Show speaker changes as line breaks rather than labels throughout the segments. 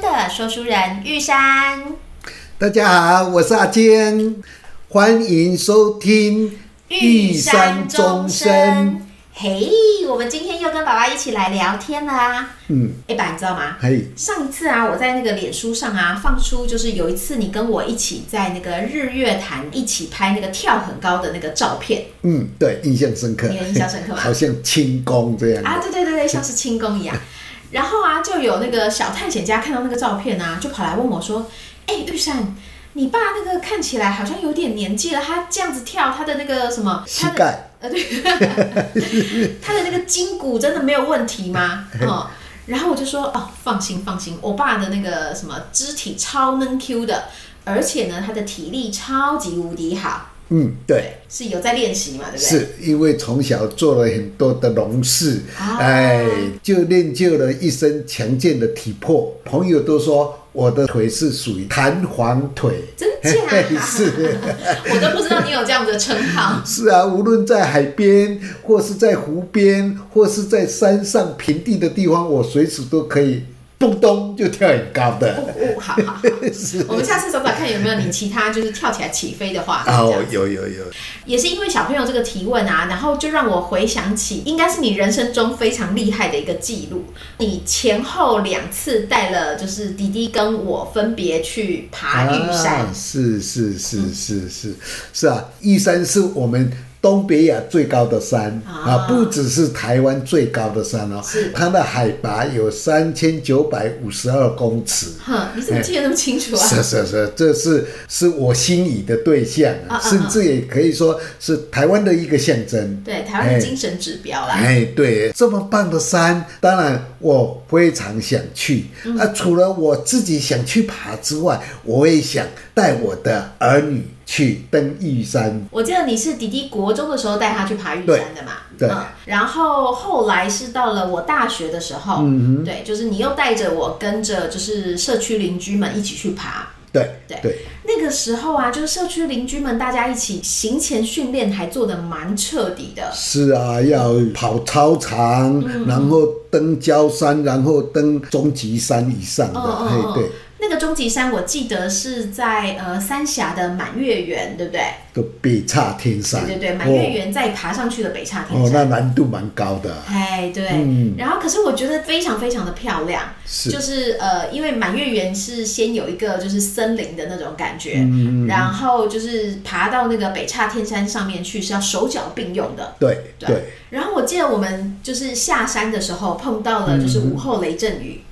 天的说书人玉山。
大家好，我是阿坚，欢迎收听玉山钟声。
嘿，我们今天又跟爸爸一起来聊天了啊。嗯，哎爸，你知道吗？
嘿，
上一次啊，我在那个脸书上啊，放出就是有一次你跟我一起在那个日月潭一起拍那个跳很高的那个照片。
嗯，对，印象深刻。
你有印象深刻吗？
好像轻功这样。
啊，对对对对，像是轻功一样。然后啊，就有那个小探险家看到那个照片啊，就跑来问我说：“哎，玉山，你爸那个看起来好像有点年纪了，他这样子跳，他的那个什么
他的？
呃，对，他的那个筋骨真的没有问题吗？哦，然后我就说：哦，放心放心，我爸的那个什么肢体超能 Q 的，而且呢，他的体力超级无敌好。”
嗯，对，
是有在练习嘛，对不对？
是因为从小做了很多的农事，啊、哎，就练就了一身强健的体魄。朋友都说我的腿是属于弹簧腿，
真假？是，我都不知道你有这样的称号。
是啊，无论在海边，或是在湖边，或是在山上平地的地方，我随时都可以。咚咚就跳很高的，
哦哦，好好好，是我们下次找找看有没有你其他就是跳起来起飞的话。
哦，有有有，
也是因为小朋友这个提问啊，然后就让我回想起，应该是你人生中非常厉害的一个记录。你前后两次带了就是弟弟跟我分别去爬玉山，
啊，是是是是是是啊，玉山是我们。东北亚最高的山啊，不只是台湾最高的山哦，它的海拔有三千九百五十二公尺。
哼，你怎么记得那么清楚啊？
是是是，这是是我心仪的对象，甚至也可以说是台湾的一个象征。
对，台湾的精神指标啦。
哎，对，这么棒的山，当然我非常想去。啊，除了我自己想去爬之外，我也想带我的儿女。去登玉山，
我记得你是弟弟国中的时候带他去爬玉山的嘛？
对。
嗯，然后后来是到了我大学的时候，嗯对，就是你又带着我跟着就是社区邻居们一起去爬。
对对对。
那个时候啊，就是社区邻居们大家一起行前训练还做的蛮彻底的。
是啊，要跑操场，嗯、然后登焦山，然后登中级山以上的，哦哦哦对。
那个终极山，我记得是在呃三峡的满月圆，对不对？
个北岔天山。
对对对，满月圆再爬上去的北岔天山。
哦，那难度蛮高的。
哎，对。嗯。然后，可是我觉得非常非常的漂亮。是。就是呃，因为满月圆是先有一个就是森林的那种感觉，嗯，然后就是爬到那个北岔天山上面去是要手脚并用的。
对对。
然后我记得我们就是下山的时候碰到了就是午后雷阵雨。
对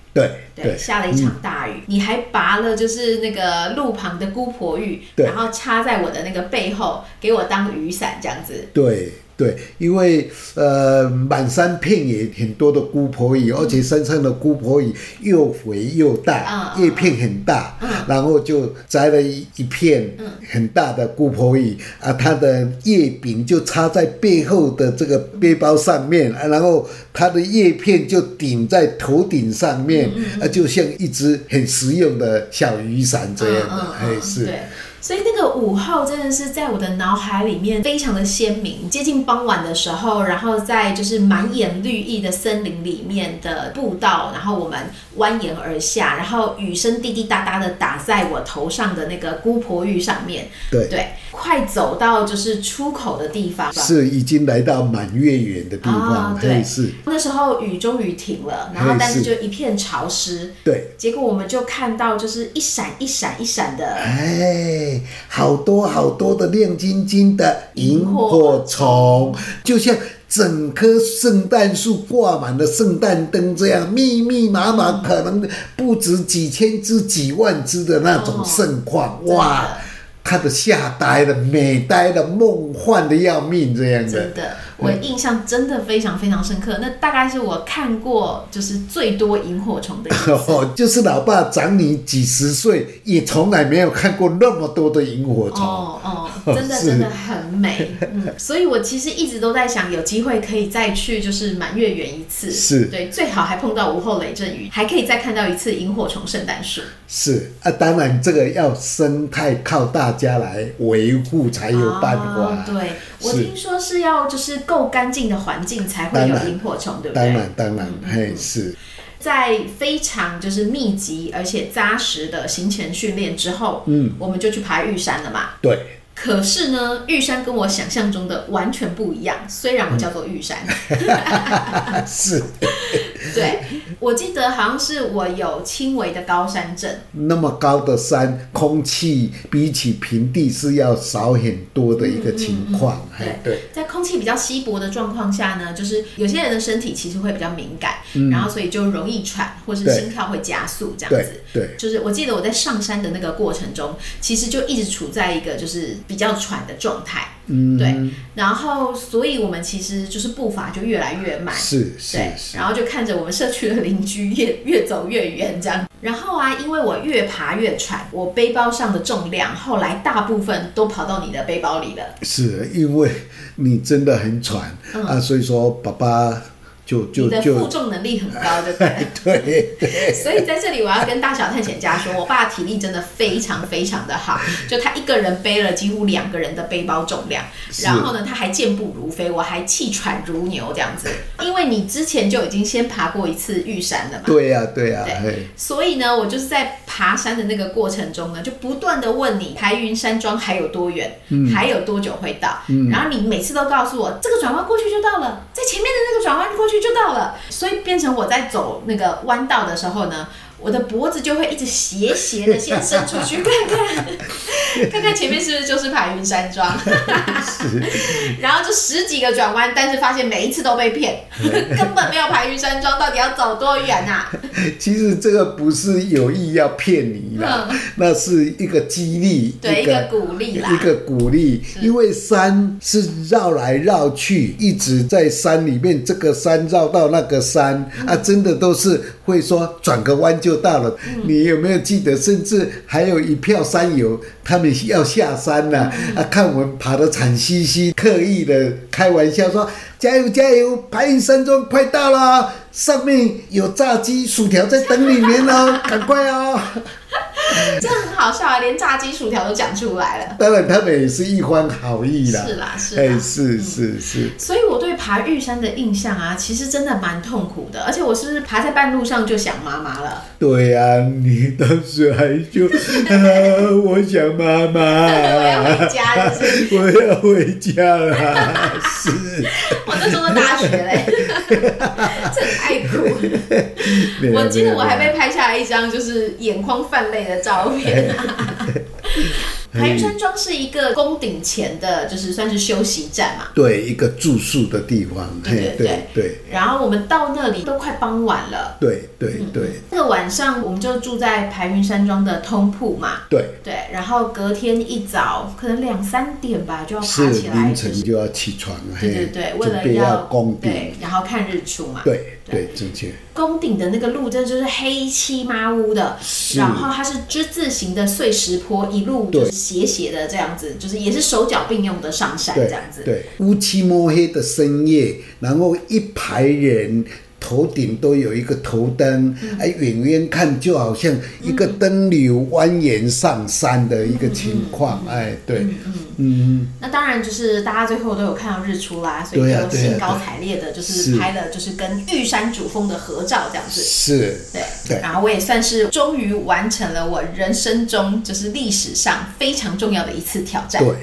对，对，下了一场大雨，嗯，你还拔了就是那个路旁的姑婆芋，然后插在我的那个背后，给我当雨伞这样子。
对。对，因为呃，满山遍野很多的姑婆芋，而且山上的姑婆芋又肥又大，叶、嗯、片很大，嗯，然后就摘了一一片很大的姑婆芋啊，它的叶柄就插在背后的这个背包上面，啊、然后它的叶片就顶在头顶上面，啊，就像一只很实用的小雨伞这样的，哎、嗯，是。
所以那个午后真的是在我的脑海里面非常的鲜明。接近傍晚的时候，然后在就是满眼绿意的森林里面的步道，然后我们蜿蜒而下，然后雨声滴滴答答的打在我头上的那个姑婆芋上面。
对
对，快走到就是出口的地方，
是已经来到满月圆的地方。
哦、对，
是
那时候雨终于停了，然后但是就一片潮湿。
对，
结果我们就看到就是一闪一闪一闪的，
哎。好多好多的亮晶晶的萤火虫，就像整棵圣诞树挂满了圣诞灯这样，密密麻麻，可能不止几千只、几万只的那种盛况，哇！看的吓呆了，美呆了，梦幻的要命，这样子。
真的，我印象真的非常非常深刻。嗯、那大概是我看过就是最多萤火虫的一次。
哦，就是老爸长你几十岁，也从来没有看过那么多的萤火虫。
哦哦，真的真的很美。嗯，所以我其实一直都在想，有机会可以再去就是满月圆一次。
是。
对，最好还碰到午后雷阵雨，还可以再看到一次萤火虫圣诞树。
是啊，当然这个要生态靠大家来维护才有办法。
哦、对，我听说是要就是够干净的环境才会有萤火虫，对不对？
当然，当然，嘿，是
在非常就是密集而且扎实的行前训练之后，嗯，我们就去爬玉山了嘛。
对。
可是呢，玉山跟我想象中的完全不一样。虽然我叫做玉山，
嗯、是，
对，我记得好像是我有轻微的高山症。
那么高的山，空气比起平地是要少很多的一个情况。嗯嗯嗯、对，对，
在空气比较稀薄的状况下呢，就是有些人的身体其实会比较敏感，嗯、然后所以就容易喘，或是心跳会加速这样子。
对，对，
就是我记得我在上山的那个过程中，其实就一直处在一个就是。比较喘的状态，嗯，对，然后，所以我们其实就是步伐就越来越慢，
是，是，
对，然后就看着我们社区的邻居越越走越远，这样。然后啊，因为我越爬越喘，我背包上的重量后来大部分都跑到你的背包里了。
是因为你真的很喘，嗯，啊，所以说爸爸。就就
你的负重能力很高，对不对？
对 对。
所以在这里，我要跟大小探险家说，我爸体力真的非常非常的好，就他一个人背了几乎两个人的背包重量，然后呢，他还健步如飞，我还气喘如牛这样子。因为你之前就已经先爬过一次玉山了嘛。
对呀、啊，对呀、啊。
对。所以呢，我就是在爬山的那个过程中呢，就不断的问你，白云山庄还有多远？嗯。还有多久会到？嗯。然后你每次都告诉我，这个转弯过去就到了，在前面的那个转弯过去。就到了，所以变成我在走那个弯道的时候呢，我的脖子就会一直斜斜的先伸出去看看，看看前面是不是就是排云山庄，然后就十几个转弯，但是发现每一次都被骗，根本没有排云山庄，到底要走多远啊？
其实这个不是有意要骗你啦，嗯、那是一个激励，
对，一个，鼓励啦，
一个鼓励，因为山是绕来绕去，一直在山里面，这个山绕到那个山、嗯、啊，真的都是会说转个弯就。就到了，你有没有记得？甚至还有一票山友，他们要下山了啊，啊！看我们爬得惨兮兮，刻意的开玩笑说：“加油加油，白云山庄快到了，上面有炸鸡、薯条在等你们哦，赶快哦！”
这很好笑啊，连炸鸡薯条都讲出来了。
当然，他们也是一番好意啦。
是啦，是啦，
哎，是是是。
所以我对爬玉山的印象啊，其实真的蛮痛苦的。而且我是不是爬在半路上就想妈妈了？
对呀、啊，你当时还就 啊，我想妈妈，
我要回家，是
我要回家了。是，
我那时候大学嘞，真爱哭。我记得我还被拍下来一张，就是眼眶泛泪的。照片排云山庄是一个宫顶前的，就是算是休息站嘛。
对，一个住宿的地方。
对对对对。然后我们到那里都快傍晚了。
对对对。
那个晚上我们就住在排云山庄的通铺嘛。
对
对。然后隔天一早，可能两三点吧，就要爬起来，
凌晨就要起床。
对对对，为了要攻顶，然后看日出嘛。
对。对，正确。
宫顶的那个路真的就是黑漆麻乌的，然后它是之字形的碎石坡，一路就是斜斜的这样子，就是也是手脚并用的上山这样子。
对，乌漆抹黑的深夜，然后一排人。头顶都有一个头灯，哎、嗯，远远看就好像一个灯流蜿蜒上山的一个情况，嗯、哎，对，嗯嗯，
嗯，那当然就是大家最后都有看到日出啦，所以就兴高采烈的，就是拍了就是跟玉山主峰的合照这样子，
是，
对，对，然后我也算是终于完成了我人生中就是历史上非常重要的一次挑战，
对。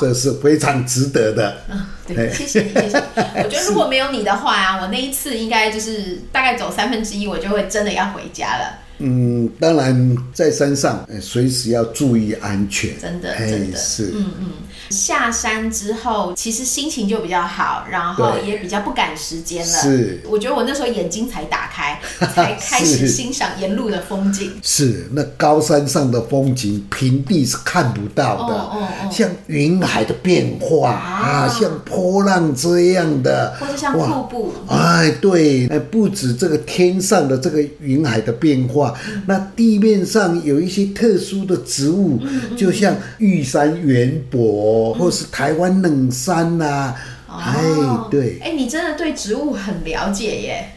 这是非常值得的。
嗯，对，谢谢谢谢。我觉得如果没有你的话啊，我那一次应该就是大概走三分之一，我就会真的要回家了。
嗯，当然在山上，随时要注意安全。
真的，真的
是。
嗯嗯。下山之后，其实心情就比较好，然后也比较不赶时间了。
是。
我觉得我那时候眼睛才打开，才 开始欣赏沿路的风景。
是，那高山上的风景，平地是看不到的。哦哦哦。像云海的变化啊，像波浪这样的，
或者像瀑布。
哎，对，哎，不止这个天上的这个云海的变化，那地面上有一些特殊的植物，就像玉山圆柏。或是台湾冷杉呐、啊，哎、
哦，
对，
哎，你真的对植物很了解耶。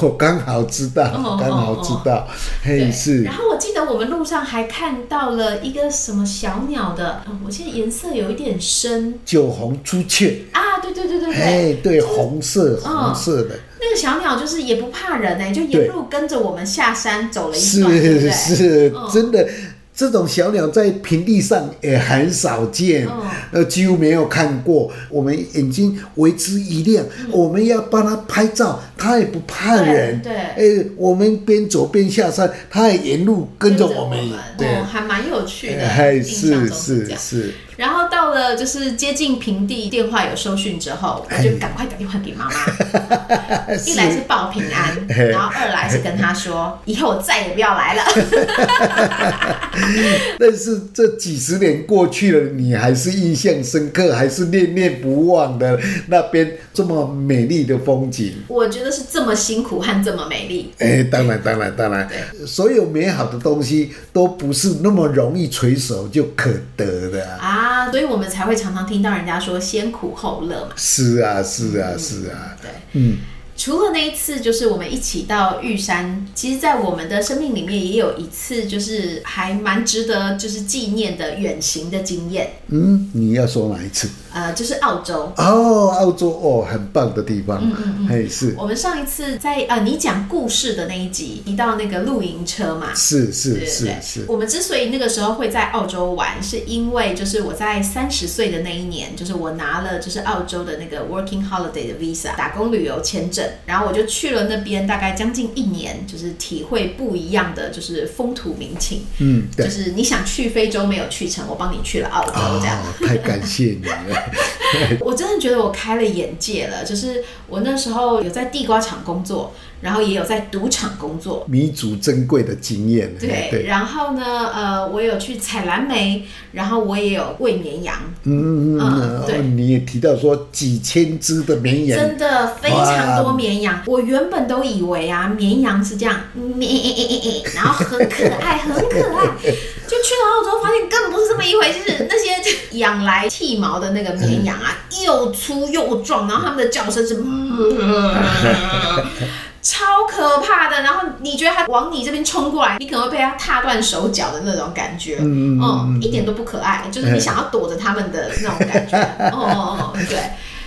我刚好知道，刚、哦、好知道，嘿、是。
然后我记得我们路上还看到了一个什么小鸟的，我现在颜色有一点深，
酒红朱雀
啊，对对对对对，
哎，对，红色红色的。
那个小鸟就是也不怕人呢，就沿路跟着我们下山走了一段，
是是，真的。这种小鸟在平地上也很少见，呃，几乎没有看过。我们眼睛为之一亮，我们要帮它拍照，它也不怕人。
对，
哎，我们边走边下山，它也沿路跟着我们。
对，还蛮有趣的。
哎，是是是。
然后到了就是接近平地，电话有收讯之后，我就赶快打电话给妈妈。一来是报平安，然后二来是跟她说，以后我再也不要来了。
但是这几十年过去了，你还是印象深刻，还是念念不忘的那边这么美丽的风景。
我觉得是这么辛苦和这么美丽。
哎，当然，当然，当然，所有美好的东西都不是那么容易垂手就可得的
啊。啊，所以我们才会常常听到人家说先苦后乐嘛。
是啊，是啊，是啊。
对，
嗯。
除了那一次，就是我们一起到玉山，其实，在我们的生命里面也有一次，就是还蛮值得就是纪念的远行的经验。
嗯，你要说哪一次？
呃，就是澳洲
哦，澳洲哦，很棒的地方。
嗯嗯嗯，
嘿，是。
我们上一次在呃，你讲故事的那一集提到那个露营车嘛？
是是是是。
我们之所以那个时候会在澳洲玩，是因为就是我在三十岁的那一年，就是我拿了就是澳洲的那个 Working Holiday 的 Visa 打工旅游签证。然后我就去了那边，大概将近一年，就是体会不一样的就是风土民情。嗯，对，就是你想去非洲没有去成，我帮你去了澳洲，这样。
哦，太感谢你了。
我真的觉得我开了眼界了，就是我那时候有在地瓜厂工作。然后也有在赌场工作，
弥足珍贵的经验。
对，对，然后呢，呃，我有去采蓝莓，然后我也有喂绵羊。嗯嗯
嗯，对，你也提到说几千只的绵羊，
真的非常多绵羊。我原本都以为啊，绵羊是这样，咩，然后很可爱，很可爱。就去了澳洲，发现根本不是这么一回事。那些养来剃毛的那个绵羊啊，又粗又壮，然后它们的叫声是。超可怕的，然后你觉得它往你这边冲过来，你可能会被它踏断手脚的那种感觉，嗯，嗯，一点都不可爱，就是你想要躲着他们的那种感觉，哦哦哦，对，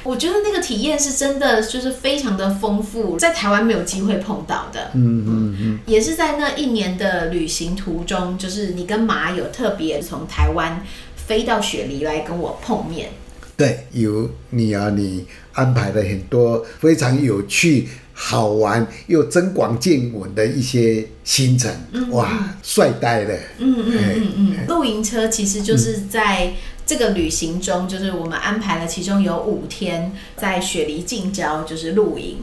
我觉得那个体验是真的，就是非常的丰富，在台湾没有机会碰到的，嗯嗯嗯，也是在那一年的旅行途中，就是你跟马有特别从台湾飞到雪梨来跟我碰面，对，
有你啊，你安排了很多非常有趣。好玩又增广见闻的一些行程，嗯、哇，帅呆了！
嗯嗯嗯嗯，露营车其实就是在这个旅行中，就是我们安排了其中有五天在雪梨近郊就是露营。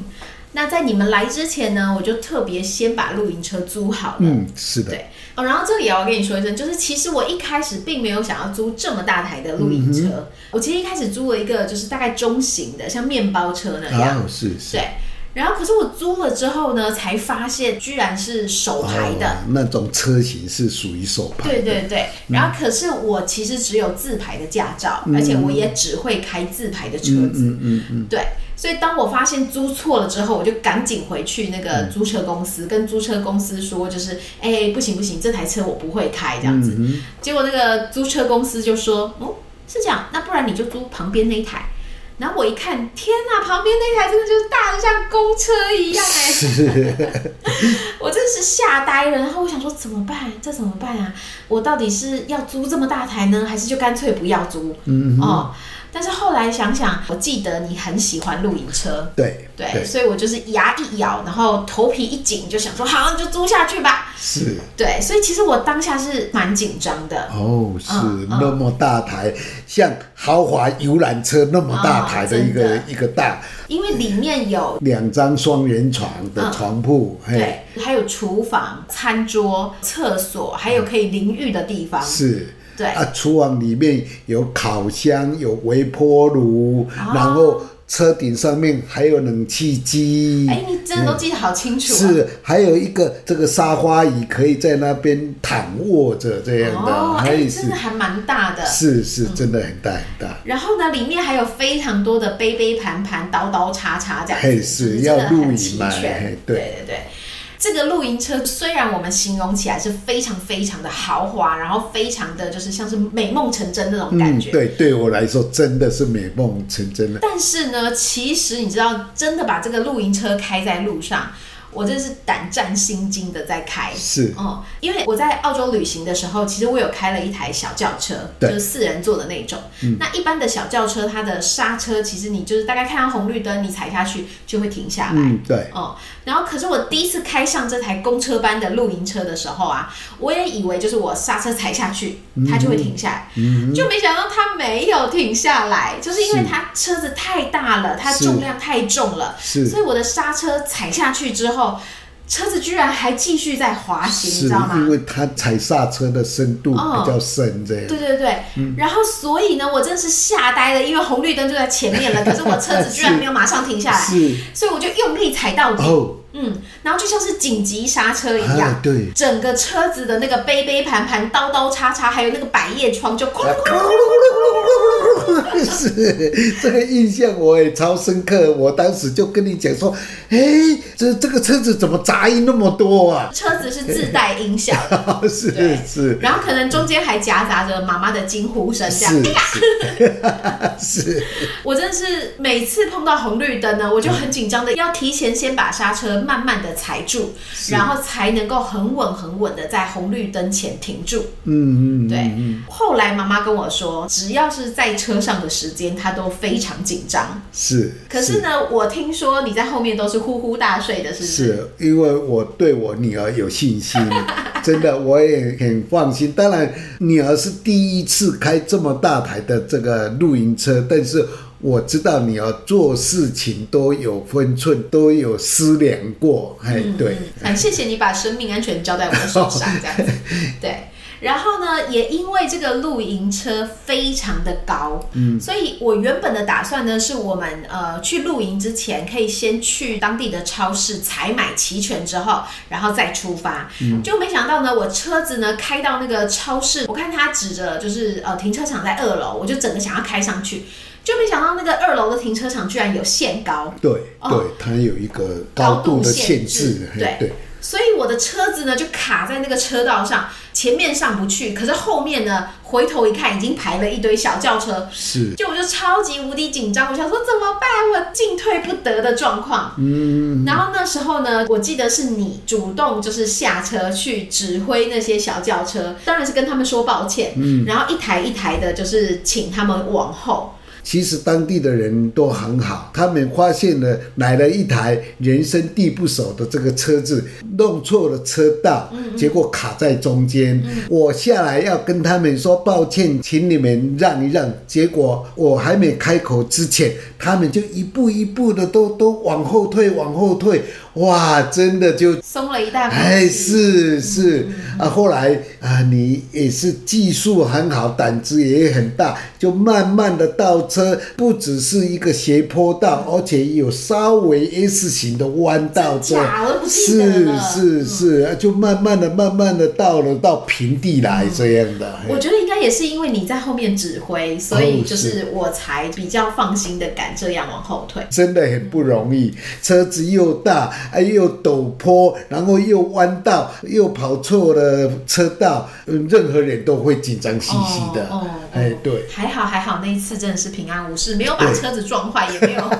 那在你们来之前呢，我就特别先把露营车租好了。
嗯，是的。
对哦，然后这里也要跟你说一声，就是其实我一开始并没有想要租这么大台的露营车，嗯、我其实一开始租了一个就是大概中型的，像面包车那样。
哦，是是。
对。然后可是我租了之后呢，才发现居然是手排的，
哦、那种车型是属于手排。
对对对。然后可是我其实只有自排的驾照，嗯、而且我也只会开自排的车子。嗯嗯嗯，嗯。对。所以当我发现租错了之后，我就赶紧回去那个租车公司，嗯、跟租车公司说，就是哎、欸，不行不行，这台车我不会开这样子。嗯、结果那个租车公司就说，哦，是这样，那不然你就租旁边那一台。然后我一看，天哪，旁边那台真的就是大的像公车一样哎！是 我真的是吓呆了。然后我想说怎么办？这怎么办啊？我到底是要租这么大台呢，还是就干脆不要租？嗯哦。但是后来想想，我记得你很喜欢露营
车，
对对，所以我就是牙一咬，然后头皮一紧，就想说好，就租下去吧。
是，
对，所以其实我当下是蛮紧张的。
哦，是、嗯、那么大台，嗯、像豪华游览车那么大台的一个、哦、一个大，
因为里面有
两张双人床的床铺、嗯，
对，还有厨房、餐桌、厕所，还有可以淋浴的地方。
是。
对
啊，厨房里面有烤箱，有微波炉，哦，然后车顶上面还有冷气机。
哎，你真的都记得好清楚，啊嗯。
是，还有一个这个沙发椅，可以在那边躺卧着这样的。
哦，哎，真的还蛮大的。
是是，真的很大很大，嗯。
然后呢，里面还有非常多的杯杯盘盘、刀刀叉叉这样子，是，
是要露营嘛？
对对对。这个露营车虽然我们形容起来是非常非常的豪华，然后非常的就是像是美梦成真那种感觉。
嗯、对，对我来说真的是美梦成真了。
但是呢，其实你知道，真的把这个露营车开在路上。我真是胆战心惊的在开，
是
哦、嗯，因为我在澳洲旅行的时候，其实我有开了一台小轿车，就是四人座的那种。嗯、那一般的小轿车，它的刹车其实你就是大概看到红绿灯，你踩下去就会停下来。
嗯，对。
哦、嗯，然后可是我第一次开上这台公车般的露营车的时候啊，我也以为就是我刹车踩下去，它就会停下来，嗯，就没想到它没有停下来，就是因为它车子太大了，它重量太重了，是，所以我的刹车踩下去之后。车子居然还继续在滑行，你知道吗？
因为它踩刹车的深度比较深，这样、哦。对
对对，嗯、然后所以呢，我真的是吓呆了，因为红绿灯就在前面了，可是我车子居然没有马上停下来，所以我就用力踩到底。哦嗯，然后就像是紧急刹车一样，啊、对，整个车子的那个杯杯盘盘、刀刀叉叉，还有那个百叶窗就哐啷哐啷哐
是这个印象我也超深刻。我当时就跟你讲说，哎，这这个车子怎么杂音那么多啊？
车子是自带音响，
是是，
然后可能中间还夹杂着妈妈的惊呼声，这样，
哎呀，是。
我真的是每次碰到红绿灯呢，我就很紧张的要提前先把刹车。慢慢的踩住，然后才能够很稳很稳的在红绿灯前停住。嗯嗯，对。嗯、后来妈妈跟我说，只要是在车上的时间，他都非常紧张。
是。
可是呢，是我听说你在后面都是呼呼大睡的，是不是？
是因为我对我女儿有信心，真的我也很放心。当然，女儿是第一次开这么大台的这个露营车，但是。我知道你要做事情都有分寸，都有思量过，哎、嗯，对，
很谢谢你把生命安全交在我的手上，这样子，对。然后呢，也因为这个露营车非常的高，嗯，所以我原本的打算呢，是我们呃去露营之前，可以先去当地的超市采买齐全之后，然后再出发。嗯，就没想到呢，我车子呢开到那个超市，我看他指着就是呃停车场在二楼，我就整个想要开上去。就没想到那个二楼的停车场居然有限高，
对，对，它有一个高度的限制，
对。对，所以我的车子呢就卡在那个车道上，前面上不去，可是后面呢回头一看，已经排了一堆小轿车，
是，
就我就超级无敌紧张，我想说怎么办，我进退不得的状况，嗯，然后那时候呢，我记得是你主动就是下车去指挥那些小轿车，当然是跟他们说抱歉，嗯，然后一台一台的就是请他们往后。
其实当地的人都很好，他们发现了来了一台人生地不熟的这个车子，弄错了车道，结果卡在中间。我下来要跟他们说抱歉，请你们让一让。结果我还没开口之前，他们就一步一步的都都往后退，往后退。哇，真的就
松了一大口气。
哎，是是、嗯、啊，后来啊，你也是技术很好，胆子也很大，就慢慢的倒车，不只是一个斜坡道，而且有稍微 S 型的弯道，
这是
是是，嗯、就慢慢的、慢慢的到了到平地来这样的。
嗯、我觉得应该也是因为你在后面指挥，所以就是我才比较放心的敢这样往后退。
真的很不容易，车子又大，哎，又陡坡，然后又弯道，又跑错了车道，任何人都会紧张兮兮的。哦，哦哎，对，
还好还好，那一次真的是平安无事，没有把车子撞坏，也没有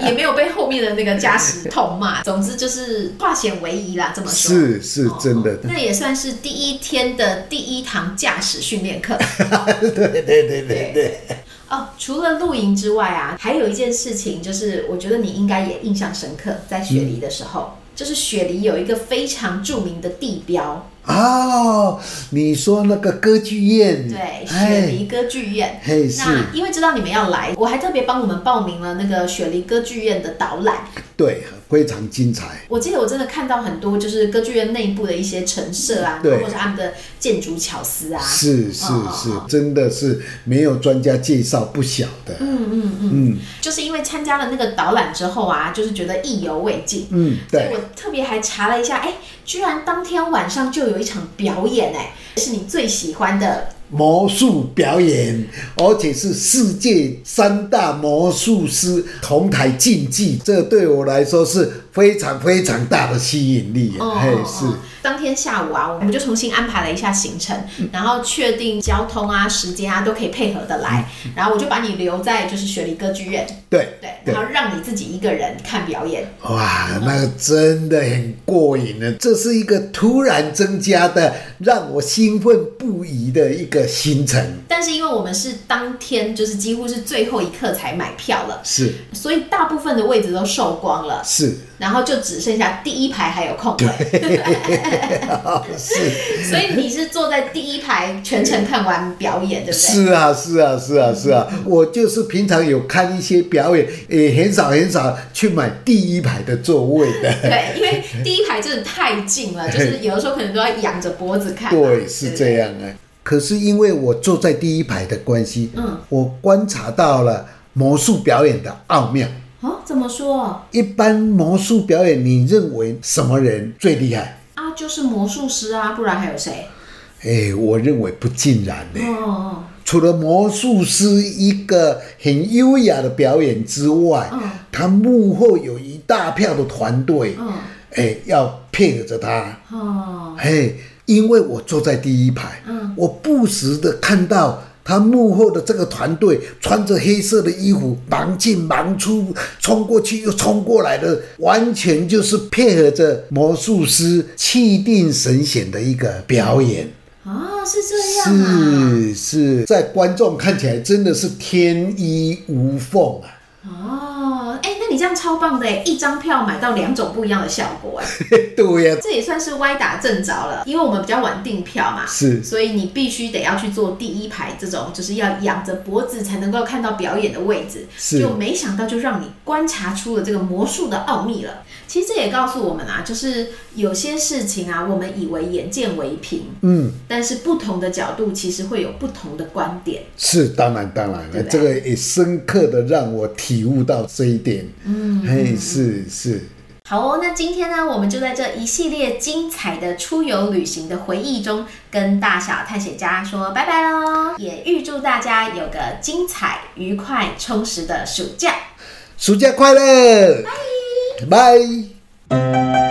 也没有被后面的那个驾驶痛骂。总之就是化险为夷啦，这么说。
是是真的，哦，
那也算是第一天的第一堂驾驶训练课。
对对对对对。对
哦，除了露营之外啊，还有一件事情，就是我觉得你应该也印象深刻，在雪梨的时候，嗯、就是雪梨有一个非常著名的地标。
哦，你说那个歌剧院？
对，雪梨歌剧院。
嘿，
那因为知道你们要来，我还特别帮我们报名了那个雪梨歌剧院的导览。
对，非常精彩。
我记得我真的看到很多，就是歌剧院内部的一些陈设啊，或者是他们的建筑巧思啊。
是是是，真的是没有专家介绍不晓得。
嗯嗯嗯嗯，就是因为参加了那个导览之后啊，就是觉得意犹未尽。
嗯，对。
所以我特别还查了一下，哎，居然当天晚上就有一场表演，哎，是你最喜欢的。
魔术表演，而且是世界三大魔术师同台竞技，这对我来说是非常非常大的吸引力。
哦，是。当天下午啊，我们就重新安排了一下行程，然后确定交通啊、时间啊都可以配合的来，然后我就把你留在就是雪梨歌剧院，
对
对，然后让你自己一个人看表演。
哇，那个真的很过瘾呢！这是一个突然增加的，让我兴奋不已的一个行程。
但是因为我们是当天就是几乎是最后一刻才买票了，
是，
所以大部分的位置都售光了，
是，
然后就只剩下第一排还有空位。
是，
所以你是坐在第一排全程看完表演，对不对？
是啊，是啊，是啊，是啊，我就是平常有看一些表演，也很少很少去买第一排的座位的。
对，因为第一排真的太近了，就是有的时候可能都要仰着脖子看。
对，是这样啊。可是因为我坐在第一排的关系，嗯，我观察到了魔术表演的奥妙。
哦，怎么说？
一般魔术表演，你认为什么人最厉害？
啊就是魔术师啊，不然还有谁？
哎、欸，我认为不尽然呢。
哦哦。
除了魔术师一个很优雅的表演之外，嗯，他幕后有一大票的团队，嗯，哎、欸，要配合着他。哦。嘿，因为我坐在第一排，嗯，我不时的看到。他幕后的这个团队穿着黑色的衣服，忙进忙出，冲过去又冲过来的，完全就是配合着魔术师气定神闲的一个表演。
哦，是这样啊，
是是，在观众看起来真的是天衣无缝啊。
哦，哎，那你这样超棒的哎，一张票买到两种不一样的效果哎。
对呀，
这也算是歪打正着了，因为我们比较晚订票嘛，
是，
所以你必须得要去坐第一排这种，就是要仰着脖子才能够看到表演的位置。
是，
就没想到就让你观察出了这个魔术的奥秘了。其实这也告诉我们啊，就是有些事情啊，我们以为眼见为凭，
嗯，
但是不同的角度其实会有不同的观点。
是，当然当然了，这个也深刻的让我体悟到这一点。
嗯，
嘿，是是。
好哦，那今天呢，我们就在这一系列精彩的出游旅行的回忆中，跟大小探险家说拜拜喽！也预祝大家有个精彩、愉快、充实的暑假。
暑假快乐！拜拜。